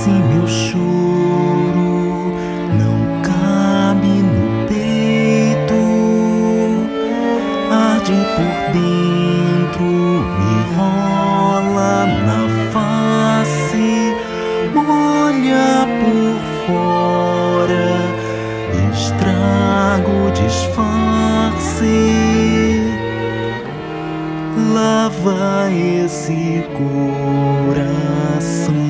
E se meu choro não cabe no peito, arde por dentro, me rola na face, molha por fora, estrago, disfarce. Lava esse coração.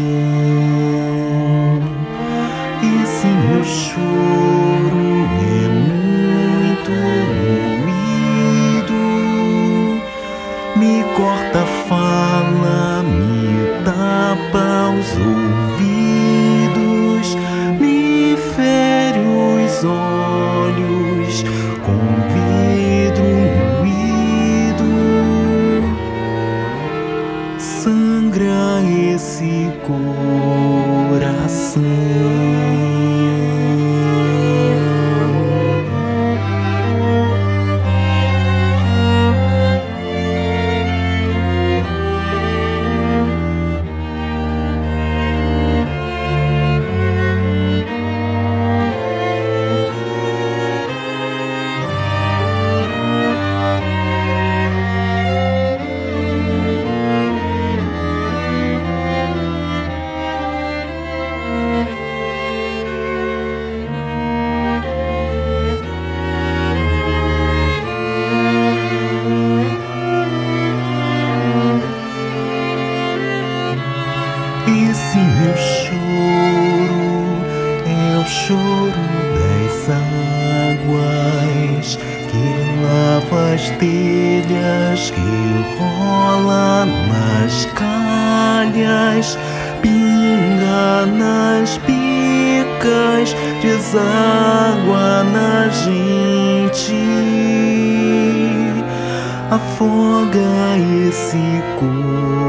Meu choro é muito moído, me corta a fala, me tapa os ouvidos, me fere os olhos com vidro moído, sangra esse coração. Meu choro é o choro das águas que lava as telhas, que rola nas calhas, pinga nas bicas, deságua na gente, afoga esse corpo